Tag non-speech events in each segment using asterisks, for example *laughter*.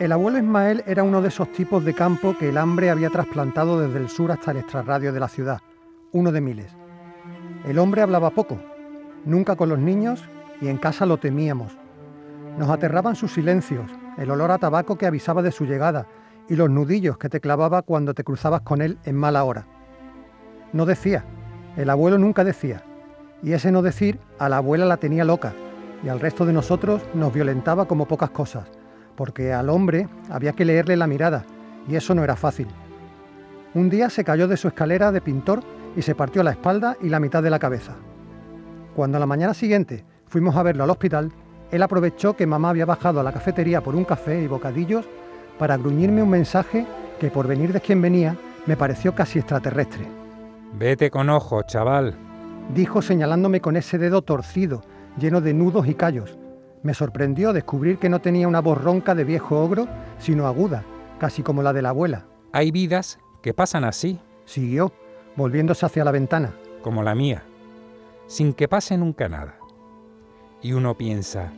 El abuelo Ismael era uno de esos tipos de campo que el hambre había trasplantado desde el sur hasta el extrarradio de la ciudad, uno de miles. El hombre hablaba poco, nunca con los niños y en casa lo temíamos. Nos aterraban sus silencios, el olor a tabaco que avisaba de su llegada y los nudillos que te clavaba cuando te cruzabas con él en mala hora. No decía, el abuelo nunca decía, y ese no decir a la abuela la tenía loca y al resto de nosotros nos violentaba como pocas cosas porque al hombre había que leerle la mirada, y eso no era fácil. Un día se cayó de su escalera de pintor y se partió la espalda y la mitad de la cabeza. Cuando a la mañana siguiente fuimos a verlo al hospital, él aprovechó que mamá había bajado a la cafetería por un café y bocadillos para gruñirme un mensaje que por venir de quien venía me pareció casi extraterrestre. Vete con ojo, chaval, dijo señalándome con ese dedo torcido, lleno de nudos y callos, me sorprendió descubrir que no tenía una voz ronca de viejo ogro, sino aguda, casi como la de la abuela. Hay vidas que pasan así. Siguió, volviéndose hacia la ventana. Como la mía, sin que pase nunca nada. Y uno piensa,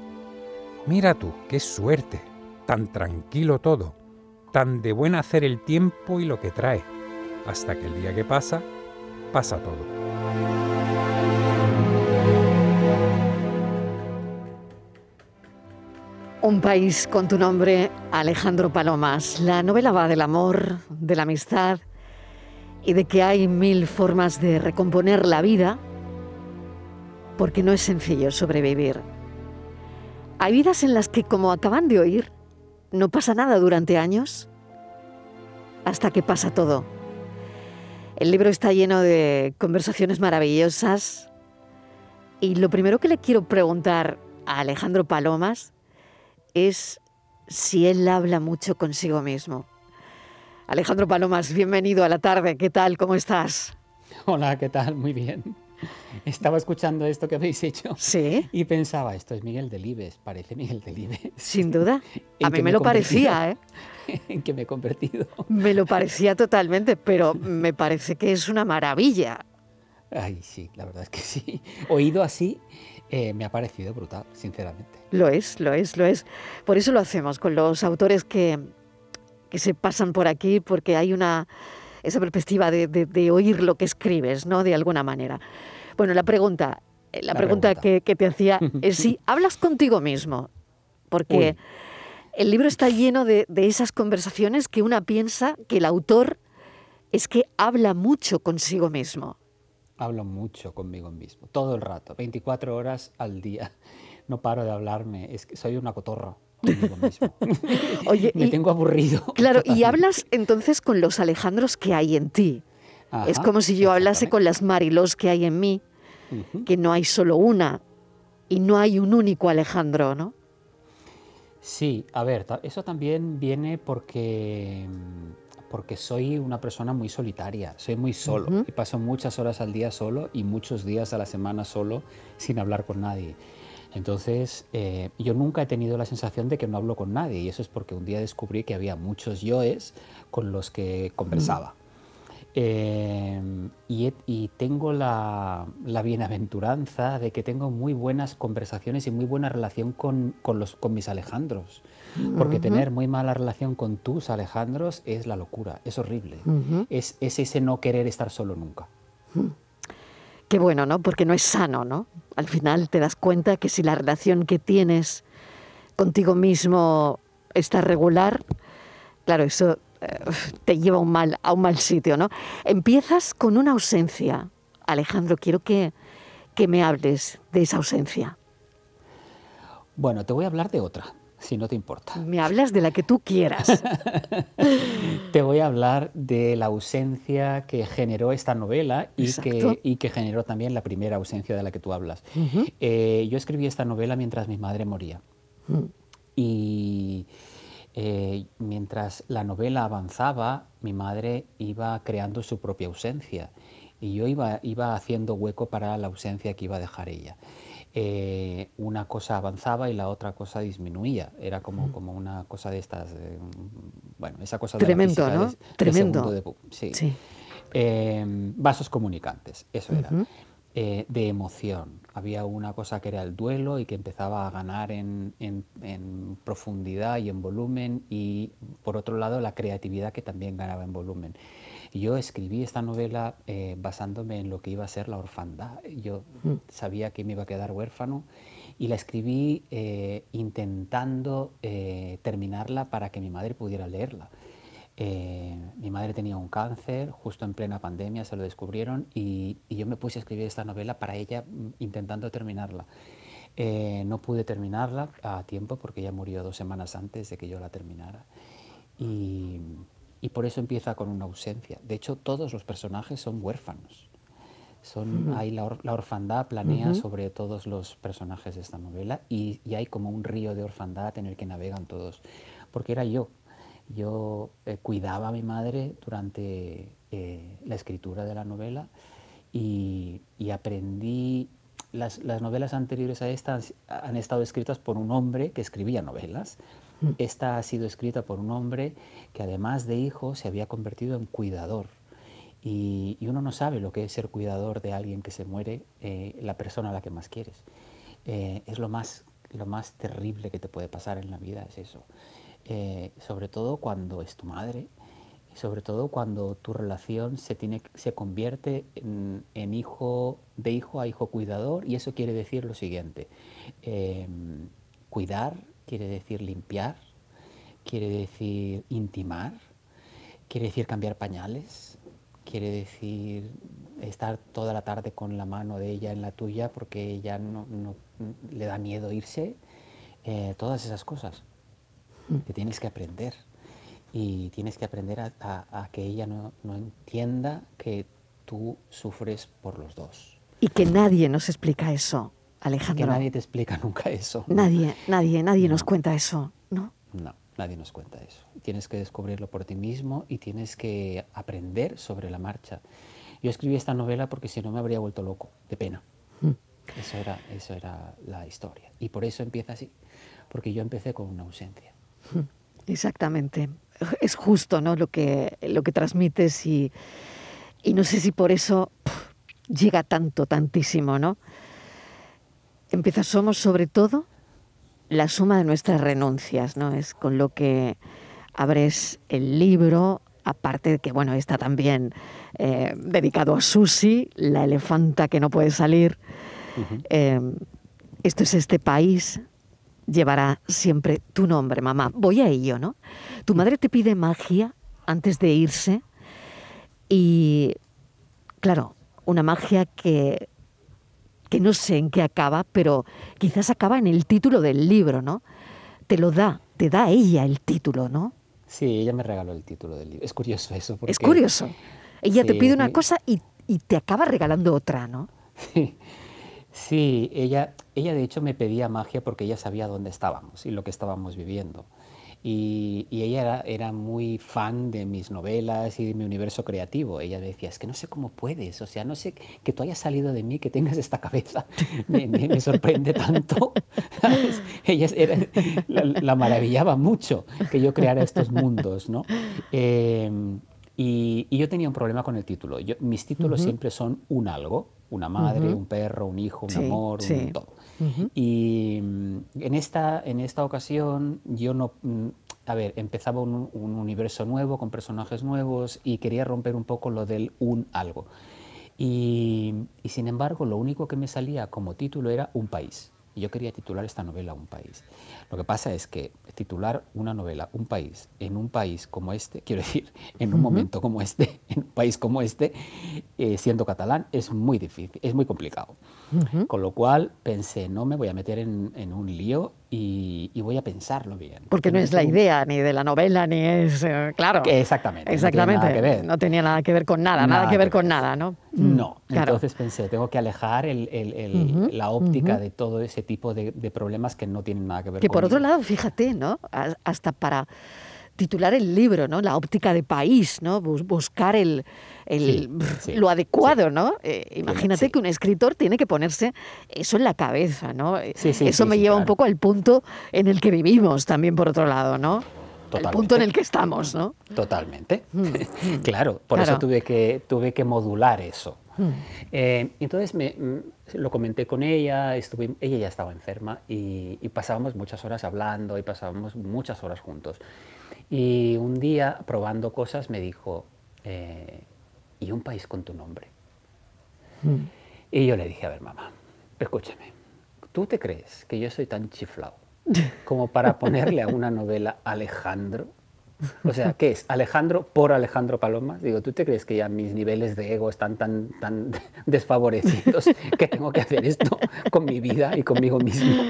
mira tú, qué suerte, tan tranquilo todo, tan de buen hacer el tiempo y lo que trae, hasta que el día que pasa, pasa todo. Un país con tu nombre, Alejandro Palomas. La novela va del amor, de la amistad y de que hay mil formas de recomponer la vida porque no es sencillo sobrevivir. Hay vidas en las que, como acaban de oír, no pasa nada durante años hasta que pasa todo. El libro está lleno de conversaciones maravillosas y lo primero que le quiero preguntar a Alejandro Palomas es si él habla mucho consigo mismo. Alejandro Palomas, bienvenido a la tarde. ¿Qué tal? ¿Cómo estás? Hola, ¿qué tal? Muy bien. Estaba escuchando esto que habéis hecho. Sí. Y pensaba, esto es Miguel Delibes, parece Miguel Delibes. Sin duda. *laughs* A mí me, me lo parecía, ¿eh? *laughs* ¿En qué me he convertido? Me lo parecía totalmente, pero *laughs* me parece que es una maravilla. Ay, sí, la verdad es que sí. Oído así, eh, me ha parecido brutal, sinceramente. Lo es, lo es, lo es. Por eso lo hacemos con los autores que, que se pasan por aquí, porque hay una esa perspectiva de, oír lo que escribes, ¿no? De alguna manera. Bueno, la pregunta, eh, la, pregunta, Que, te hacía *laughs* es si hablas contigo mismo, porque el libro está lleno de, de esas conversaciones que una piensa que el autor es que habla mucho consigo mismo hablo mucho conmigo mismo, todo el rato, 24 horas al día. *laughs* No paro de hablarme, es que soy una cotorra. Conmigo mismo. *laughs* Oye, me tengo aburrido. *laughs* Claro, y hablas entonces con los Alejandros que hay en ti. es como si yo hablase con las Marilos que hay en mí, que no hay solo una y no hay un único Alejandro, ¿no? Sí, a ver, eso también viene porque porque soy una persona muy solitaria, soy muy solo y paso muchas horas al día solo y muchos días a la semana solo sin hablar con nadie. Entonces, eh, yo nunca he tenido la sensación de que no hablo con nadie y eso es porque un día descubrí que había muchos yoes con los que conversaba. Em, y, tengo la, bienaventuranza de que tengo muy buenas conversaciones y muy buena relación con, los, con mis Alejandros. Porque tener muy mala relación con tus Alejandros es la locura, es horrible. es, ese no querer estar solo nunca. Qué bueno, ¿no? Porque no es sano, ¿no? Al final te das cuenta que si la relación que tienes contigo mismo está regular, claro, eso eh, te lleva a un, mal, a un mal sitio, ¿no? Empiezas con una ausencia. Alejandro, quiero que, que me hables de esa ausencia. Bueno, te voy a hablar de otra, si no te importa. Me hablas de la que tú quieras. *laughs* te voy a hablar de la ausencia que generó esta novela y que, y que, generó también la primera ausencia de la que tú hablas. Eh, yo escribí esta novela mientras mi madre moría. Mm. Y eh, mientras la novela avanzaba, mi madre iba creando su propia ausencia y yo iba, iba haciendo hueco para la ausencia que iba a dejar ella. Eh, una cosa avanzaba y la otra cosa disminuía. Era como, como una cosa de estas, eh, bueno, esa cosa Tremendo, de ¿no? Tremendo. sí. vasos comunicantes, eso era. Eh, de emoción. Había una cosa que era el duelo y que empezaba a ganar en, profundidad y en volumen y por otro lado la creatividad que también ganaba en volumen. Yo escribí esta novela eh, basándome en lo que iba a ser la orfandad. Yo mm. sabía que me iba a quedar huérfano y la escribí eh, intentando terminarla para que mi madre pudiera leerla. Eh, mi madre tenía un cáncer, justo en plena pandemia se lo descubrieron y, yo me puse a escribir esta novela para ella mm, intentando terminarla. Eh, no pude terminarla a tiempo porque ella murió dos semanas antes de que yo la terminara. Y, por eso empieza con una ausencia. De hecho, todos los personajes son huérfanos. Son, hay la, orfandad planea sobre todos los personajes de esta novela y, y hay como un río de orfandad en el que navegan todos. Porque era yo, yo eh, cuidaba a mi madre durante eh, la escritura de la novela y, aprendí, las, novelas anteriores a esta han, estado escritas por un hombre que escribía novelas. Mm. Esta ha sido escrita por un hombre que además de hijo se había convertido en cuidador. Y, uno no sabe lo que es ser cuidador de alguien que se muere, eh, la persona a la que más quieres. es lo más, lo más terrible que te puede pasar en la vida, es eso. Eh, sobre todo cuando es tu madre, y sobre todo cuando tu relación se, tiene, se convierte en, hijo, de hijo a hijo cuidador, y eso quiere decir lo siguiente, em, cuidar quiere decir limpiar, quiere decir intimar, quiere decir cambiar pañales, quiere decir estar toda la tarde con la mano de ella en la tuya porque ella no, le da miedo irse, eh, todas esas cosas que tienes que aprender. Y tienes que aprender a, que ella no, entienda que tú sufres por los dos. Y que nadie nos explica eso, Alejandro. Que nadie te explica nunca eso. Nadie, nadie, nadie nos cuenta eso, ¿no? No, nadie nos cuenta eso. Tienes que descubrirlo por ti mismo y tienes que aprender sobre la marcha. Yo escribí esta novela porque si no me habría vuelto loco, de pena. Mm. Eso era, eso era la historia. Y por eso empieza así, porque yo empecé con una ausencia. Exactamente. Es justo ¿no? lo, que, lo que transmites y, y no sé si por eso llega tanto, tantísimo, ¿no? Empieza, somos sobre todo la suma de nuestras renuncias, ¿no? Es con lo que abres el libro, aparte de que, bueno, está también eh, dedicado a Susi, la elefanta que no puede salir. Eh, esto es este país llevará siempre tu nombre, mamá. Voy a ello, ¿no? Tu madre te pide magia antes de irse y, claro, una magia que, que no sé en qué acaba, pero quizás acaba en el título del libro, ¿no? Te lo da, te da ella el título, ¿no? Sí, ella me regaló el título del libro. Es curioso eso. Es curioso. Ella te pide una cosa y, y te acaba regalando otra, ¿no? *laughs* Sí. Sí, ella, ella de hecho me pedía magia porque ella sabía dónde estábamos y lo que estábamos viviendo. Y, ella era, muy fan de mis novelas y de mi universo creativo. Ella me decía, es que no sé cómo puedes, o sea, no sé que tú hayas salido de mí, que tengas esta cabeza, *laughs* me, sorprende tanto. Ella la, maravillaba mucho que yo creara estos mundos, ¿no? Em, y, yo tenía un problema con el título. mis títulos siempre son un algo, una madre, un perro, un hijo, un amor, un todo. Y mm, en esta, en esta ocasión yo no... Mm, a ver, empezaba un, universo nuevo con personajes nuevos y quería romper un poco lo del un algo. Y, y sin embargo, lo único que me salía como título era un país. Yo quería titular esta novela Un país. Lo que pasa es que titular una novela Un país en un país como este, *laughs* quiero decir, en un momento como este, *laughs* en un país como este, eh, siendo catalán, es muy difícil, es muy complicado. Con lo cual pensé, no me voy a meter en, un lío y, voy a pensarlo bien. Porque no es la idea ni de la novela, ni es, eh, claro. exactamente. Exactamente. No, tenía nada que ver con nada, nada, que ver con nada, ¿no? Mm, no. Entonces pensé, tengo que alejar la óptica de todo ese tipo de, problemas que no tienen nada que ver que por otro lado, fíjate, ¿no? Hasta para titular el libro, ¿no? La óptica de país, ¿no? Buscar el, lo adecuado, ¿no? Eh, imagínate que un escritor tiene que ponerse eso en la cabeza, ¿no? eso me lleva un poco al punto en el que vivimos también, por otro lado, ¿no? El punto en el que estamos, ¿no? Totalmente. Mm, mm. *laughs* claro, por eso tuve que, tuve que modular eso. Mm. Eh, entonces me, mm, lo comenté con ella, estuve, ella ya estaba enferma y, pasábamos muchas horas hablando y pasábamos muchas horas juntos. Y un día, probando cosas, me dijo, eh, ¿y un país con tu nombre? Mm. Y yo le dije, a ver, mamá, escúchame, ¿tú te crees que yo soy tan chiflado como para *laughs* ponerle a una novela Alejandro? O sea, ¿qué es? Alejandro por Alejandro Paloma. Digo, ¿tú te crees que ya mis niveles de ego están tan, tan *laughs* desfavorecidos que tengo que hacer esto con mi vida y conmigo mismo?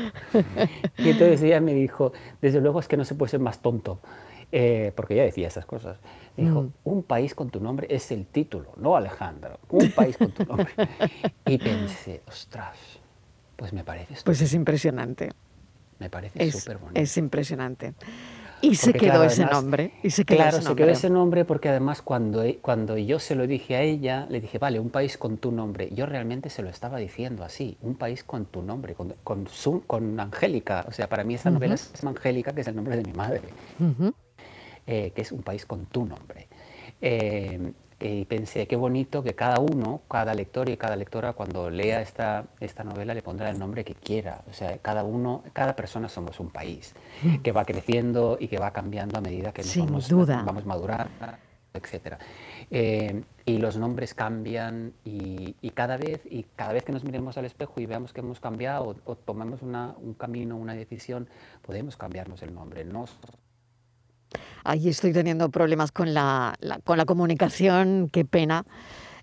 Y entonces ella me dijo, desde luego es que no se puede ser más tonto. Eh, porque ella decía esas cosas. dijo, mm. un país con tu nombre es el título, no Alejandro. Un país con tu nombre. Y pensé, ostras, pues me parece... Pues es impresionante. Me parece súper bonito. Es impresionante. Y se quedó ese nombre. Y se quedó claro, ese nombre. se quedó ese nombre porque además cuando, cuando yo se lo dije a ella, le dije, vale, un país con tu nombre. Yo realmente se lo estaba diciendo así, un país con tu nombre, con, con, con Angélica. O sea, para mí esta novela es Angélica, que es el nombre de mi madre, eh, que es un país con tu nombre. Eh, y pensé, qué bonito que cada uno, cada lector y cada lectora cuando lea esta, esta novela le pondrá el nombre que quiera. O sea, cada uno, cada persona somos un país que va creciendo y que va cambiando a medida que nos vamos, duda. vamos madurando, etc. Eh, y los nombres cambian y, cada vez y cada vez que nos miremos al espejo y veamos que hemos cambiado o, tomamos una, un camino, una decisión, podemos cambiarnos el nombre. No ahí estoy teniendo problemas con la, con la comunicación, qué pena.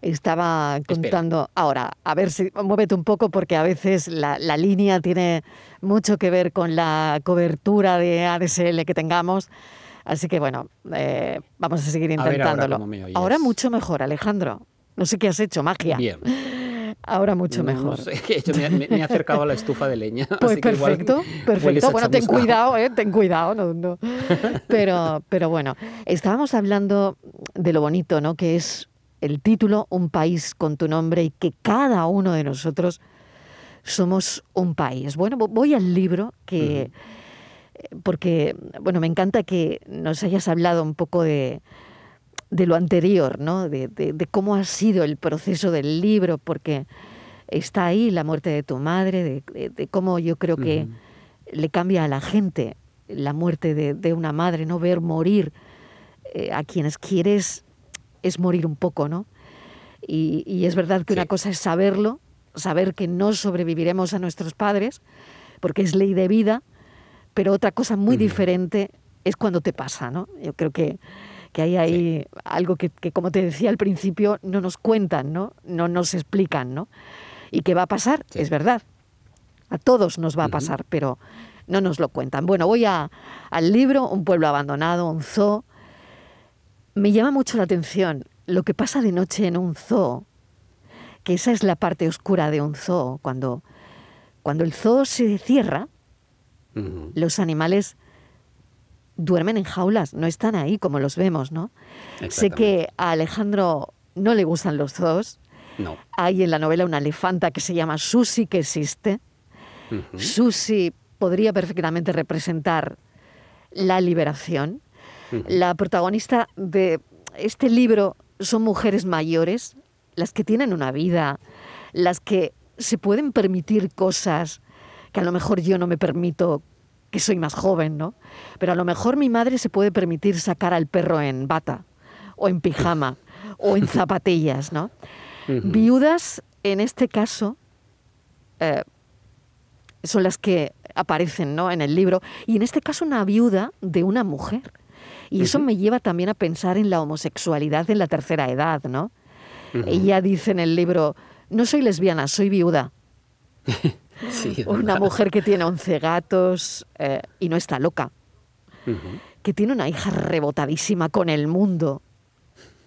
Estaba contando, ahora, a ver si muévete un poco porque a veces la, la, línea tiene mucho que ver con la cobertura de ADSL que tengamos. Así que bueno, eh, vamos a seguir intentándolo. ahora, mucho mejor, Alejandro. No sé qué has hecho, magia. Bien. Ahora mucho mejor. *laughs* me, he acercado a la estufa de leña. Pues perfecto, perfecto. Bueno, ten cuidado, ¿eh? ten cuidado. No, no. *laughs* Pero, pero bueno, estábamos hablando de lo bonito, ¿no? Que es el título, Un país con tu nombre, y que cada uno de nosotros somos un país. Bueno, voy al libro que... Porque, bueno, me encanta que nos hayas hablado un poco de, de lo anterior, ¿no? De, cómo ha sido el proceso del libro, porque está ahí la muerte de tu madre, de, cómo yo creo que le cambia a la gente la muerte de, una madre, no ver morir eh, a quienes quieres es morir un poco, ¿no? Y, es verdad que una cosa es saberlo, saber que no sobreviviremos a nuestros padres, porque es ley de vida, pero otra cosa muy diferente es cuando te pasa, ¿no? Yo creo que que hay ahí algo que, como te decía al principio, no nos cuentan, ¿no? No nos explican, ¿no? Y que va a pasar, es verdad. A todos nos va a pasar, pero no nos lo cuentan. Bueno, voy a, al libro, Un pueblo abandonado, un zoo. Me llama mucho la atención lo que pasa de noche en un zoo, que esa es la parte oscura de un zoo, cuando, cuando el zoo se cierra, los animales duermen en jaulas, no están ahí como los vemos, ¿no? Sé que a Alejandro no le gustan los zoos. No. Hay en la novela una elefanta que se llama Susi que existe. Susi podría perfectamente representar la liberación. La protagonista de este libro son mujeres mayores, las que tienen una vida, las que se pueden permitir cosas que a lo mejor yo no me permito que soy más joven, ¿no? Pero a lo mejor mi madre se puede permitir sacar al perro en bata, o en pijama, *laughs* o en zapatillas, ¿no? Viudas, en este caso, eh, son las que aparecen ¿no? en el libro, y en este caso una viuda de una mujer. Y eso me lleva también a pensar en la homosexualidad en la tercera edad, ¿no? Ella dice en el libro, no soy lesbiana, soy viuda. *laughs* una mujer que tiene 11 gatos eh, y no está loca, que tiene una hija rebotadísima con el mundo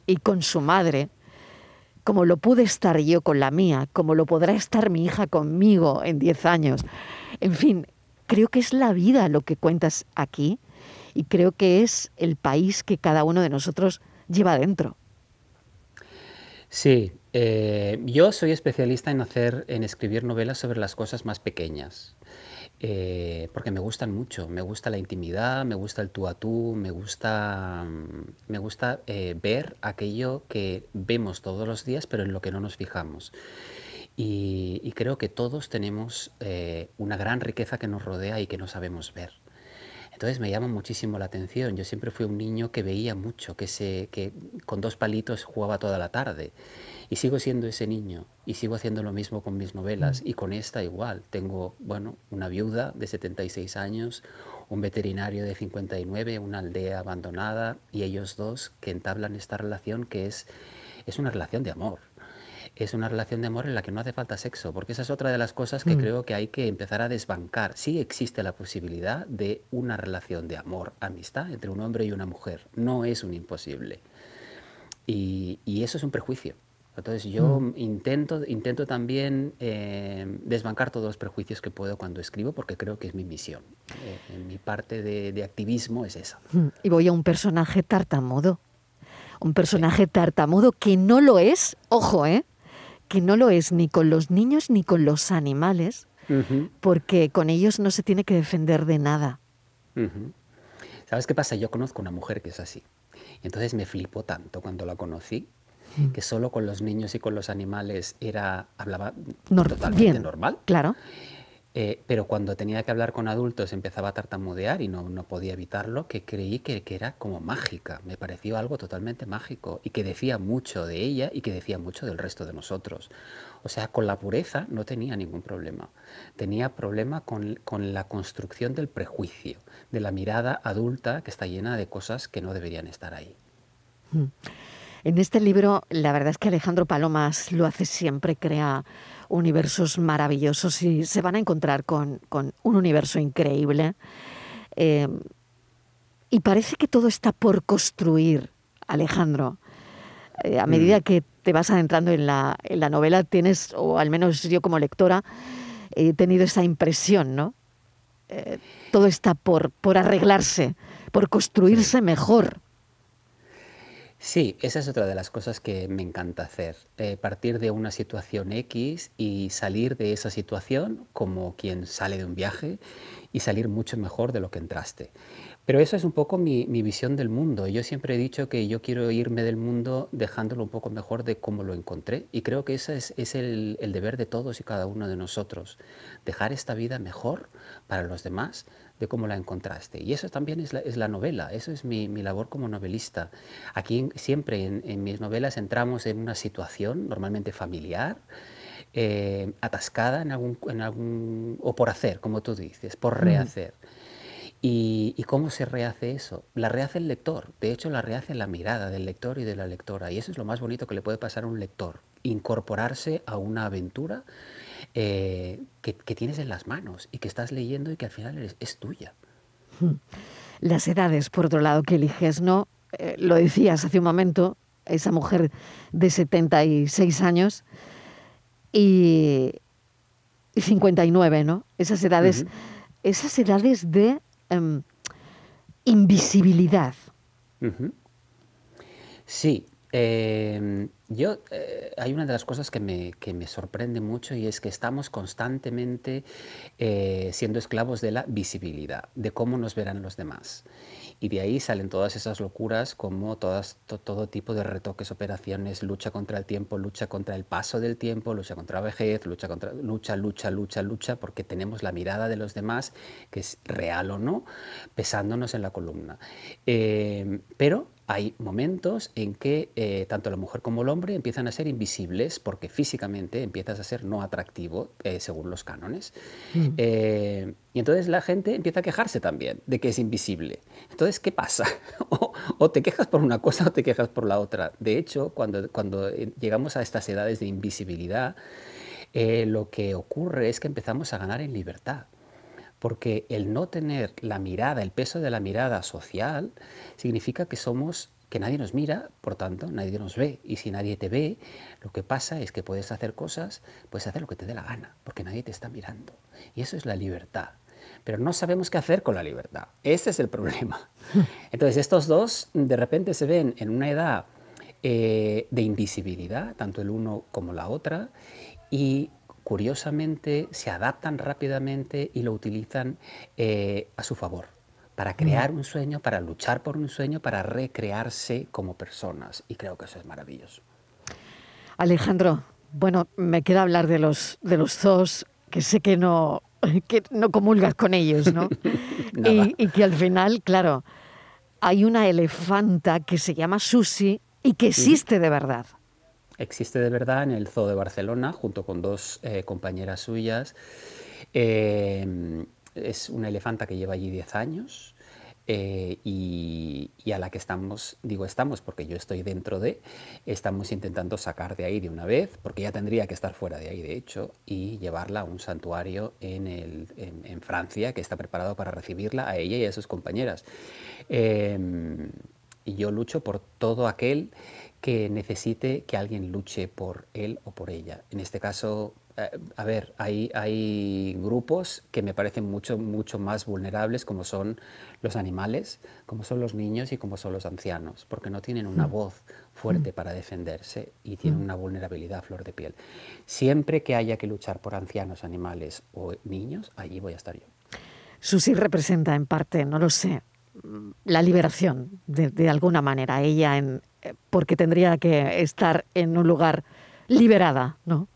y con su madre, como lo pude estar yo con la mía, como lo podrá estar mi hija conmigo en 10 años. En fin, creo que es la vida lo que cuentas aquí y creo que es el país que cada uno de nosotros lleva dentro. Sí, eh, yo soy especialista en hacer, en escribir novelas sobre las cosas más pequeñas. eh, porque me gustan mucho. Me gusta la intimidad, me gusta el tú a tú, me gusta, me gusta eh, ver aquello que vemos todos los días, pero en lo que no nos fijamos. Y, creo que todos tenemos eh, una gran riqueza que nos rodea y que no sabemos ver. Entonces me llama muchísimo la atención. Yo siempre fui un niño que veía mucho, que, se, que con dos palitos jugaba toda la tarde. Y sigo siendo ese niño y sigo haciendo lo mismo con mis novelas mm. y con esta igual. Tengo, bueno, una viuda de 76 años, un veterinario de 59, una aldea abandonada y ellos dos que entablan esta relación que es, es una relación de amor es una relación de amor en la que no hace falta sexo, porque esa es otra de las cosas que mm. creo que hay que empezar a desbancar. Sí existe la posibilidad de una relación de amor, amistad entre un hombre y una mujer, no es un imposible. Y, y eso es un prejuicio. Entonces yo mm. intento, intento también eh, desbancar todos los prejuicios que puedo cuando escribo porque creo que es mi misión. Eh, mi parte de, activismo es esa. Mm. Y voy a un personaje tartamudo. Un personaje tartamudo que no lo es, ojo, ¿eh? Que no lo es ni con los niños ni con los animales, porque con ellos no se tiene que defender de nada. ¿Sabes qué pasa? Yo conozco una mujer que es así. Entonces me flipó tanto cuando la conocí que solo con los niños y con los animales era hablaba totalmente normal. Claro. Eh, pero cuando tenía que hablar con adultos empezaba a tartamudear y no, no podía evitarlo, que creí que, que, era como mágica, me pareció algo totalmente mágico y que decía mucho de ella y que decía mucho del resto de nosotros. O sea, con la pureza no tenía ningún problema, tenía problema con, con la construcción del prejuicio, de la mirada adulta que está llena de cosas que no deberían estar ahí. Mm. En este libro, la verdad es que Alejandro Palomas lo hace siempre, crea universos maravillosos y se van a encontrar con, un universo increíble. Eh, y parece que todo está por construir, Alejandro. Eh, a medida mm. que te vas adentrando en la, en la novela, tienes, o al menos yo como lectora, he tenido esa impresión, ¿no? Eh, todo está por, por arreglarse, por construirse mejor. Sí, esa es otra de las cosas que me encanta hacer. Eh, partir de una situación X y salir de esa situación como quien sale de un viaje y salir mucho mejor de lo que entraste. Pero eso es un poco mi, visión del mundo. Yo siempre he dicho que yo quiero irme del mundo dejándolo un poco mejor de cómo lo encontré. Y creo que ese es, el, el deber de todos y cada uno de nosotros. Dejar esta vida mejor para los demás de cómo la encontraste. Y eso también es la, novela, eso es mi, labor como novelista. Aquí siempre en, mis novelas entramos en una situación normalmente familiar, eh, atascada en algún, en algún, o por hacer, como tú dices, por rehacer. ¿Y, cómo se rehace eso? La rehace el lector, de hecho la rehace la mirada del lector y de la lectora, y eso es lo más bonito que le puede pasar a un lector, incorporarse a una aventura eh, que, tienes en las manos y que estás leyendo y que al final es, tuya. Hmm. Las edades, por otro lado, que eliges, ¿no? Eh, lo decías hace un momento, esa mujer de 76 años y, 59, ¿no? Esas edades, esas edades de em, invisibilidad. Sí, Em, yo, eh, hay una de las cosas que me, que me, sorprende mucho y es que estamos constantemente eh, siendo esclavos de la visibilidad, de cómo nos verán los demás. Y de ahí salen todas esas locuras como todas, todo tipo de retoques, operaciones, lucha contra el tiempo, lucha contra el paso del tiempo, lucha contra la vejez, lucha, contra, lucha, lucha, lucha, lucha, porque tenemos la mirada de los demás, que es real o no, pesándonos en la columna. Em, pero hay momentos en que eh, tanto la mujer como el hombre empiezan a ser invisibles porque físicamente empiezas a ser no atractivo eh, según los cánones. Mm. Eh, y entonces la gente empieza a quejarse también de que es invisible. Entonces, ¿qué pasa? *laughs* o, te quejas por una cosa o te quejas por la otra. De hecho, cuando, cuando llegamos a estas edades de invisibilidad, lo que ocurre es que empezamos a ganar en libertad porque el no tener la mirada, el peso de la mirada social, significa que somos, que nadie nos mira, por tanto, nadie nos ve. Y si nadie te ve, lo que pasa es que puedes hacer cosas, puedes hacer lo que te dé la gana, porque nadie te está mirando. Y eso es la libertad. Pero no sabemos qué hacer con la libertad. Ese es el problema. *laughs* Entonces, estos dos de repente se ven en una edad eh, de invisibilidad, tanto el uno como la otra, y curiosamente se adaptan rápidamente y lo utilizan eh, a su favor para crear un sueño, para luchar por un sueño, para recrearse como personas. Y creo que eso es maravilloso. Alejandro, bueno, me queda hablar de los, de los zoos, que sé que no, *laughs* que no comulgas con ellos, ¿no? *laughs* y, que al final, claro, hay una elefanta que se llama Susi y que existe de verdad. Existe de verdad en el Zoo de Barcelona, junto con dos eh, compañeras suyas. Eh, es una elefanta que lleva allí 10 años eh, y, a la que estamos, digo estamos porque yo estoy dentro de, estamos intentando sacar de ahí de una vez, porque ya tendría que estar fuera de ahí de hecho, y llevarla a un santuario en, Francia que está preparado para recibirla a ella y a sus compañeras. Y yo lucho por todo aquel que necesite que alguien luche por él o por ella. En este caso, eh, a ver, hay, hay grupos que me parecen mucho, mucho más vulnerables, como son los animales, como son los niños y como son los ancianos, porque no tienen una mm. voz fuerte mm. para defenderse y tienen mm. una vulnerabilidad a flor de piel. Siempre que haya que luchar por ancianos, animales o niños, allí voy a estar yo. Susi representa en parte, no lo sé, la liberación de, alguna manera, ella en, porque tendría que estar en un lugar liberada, ¿no?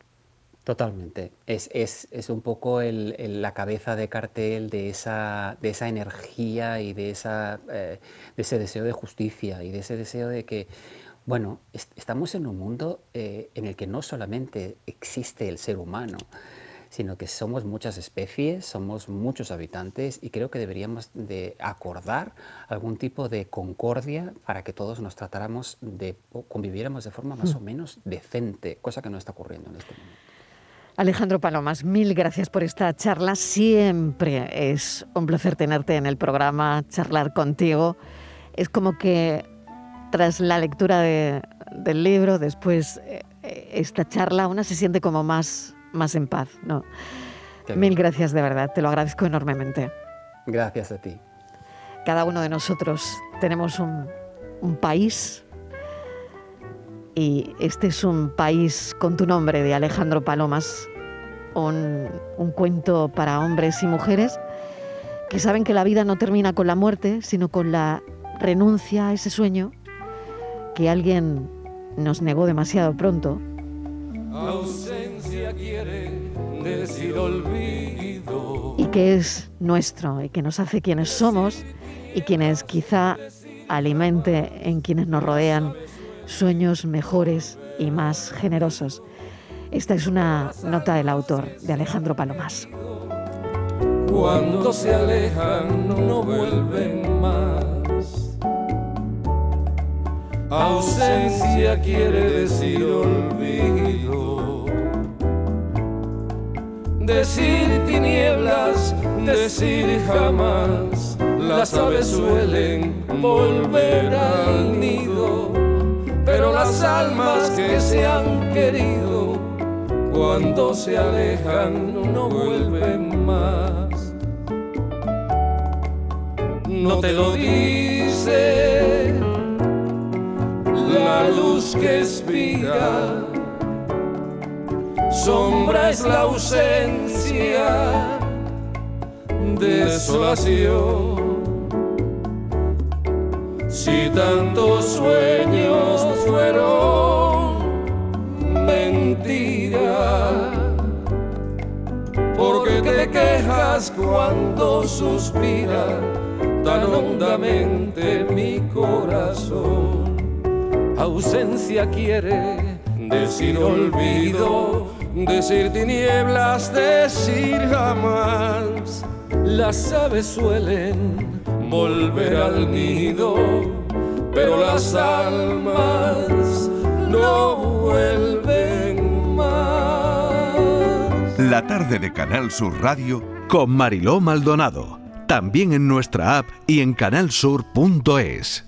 Totalmente. Es, es, es un poco la cabeza de cartel de esa, de esa energía y de, esa, eh, de ese deseo de justicia y de ese deseo de que, bueno, estamos en un mundo eh, en el que no solamente existe el ser humano, sino que somos muchas especies, somos muchos habitantes y creo que deberíamos de acordar algún tipo de concordia para que todos nos tratáramos de o conviviéramos de forma más mm. o menos decente, cosa que no está ocurriendo en este momento. Alejandro Palomas, mil gracias por esta charla. Siempre es un placer tenerte en el programa, charlar contigo. Es como que tras la lectura del libro, después eh, esta charla, una se siente como más, más en paz. ¿no? Mil gracias de verdad, te lo agradezco enormemente. Gracias a ti. Cada uno de nosotros tenemos un, un país y este es un país con tu nombre de Alejandro Palomas, un, cuento para hombres y mujeres que saben que la vida no termina con la muerte, sino con la renuncia a ese sueño que alguien nos negó demasiado pronto. Ausencia quiere decir olvido. Y que es nuestro y que nos hace quienes somos y quienes quizá alimente en quienes nos rodean sueños mejores y más generosos. Esta es una nota del autor, de Alejandro Palomas. Cuando se alejan no vuelven más. Ausencia quiere decir olvido. Decir tinieblas, decir jamás. Las aves suelen volver al nido pero las almas que se han querido, cuando se alejan no vuelven más. No te lo dice la luz que espía, sombra es la ausencia, desolación si tantos sueños fueron mentira, porque te quejas cuando suspira tan hondamente mi corazón. Ausencia quiere decir olvido, decir tinieblas, decir jamás. Las aves suelen volver al nido, pero las almas no vuelven más. La tarde de Canal Sur Radio con Mariló Maldonado, también en nuestra app y en canalsur.es.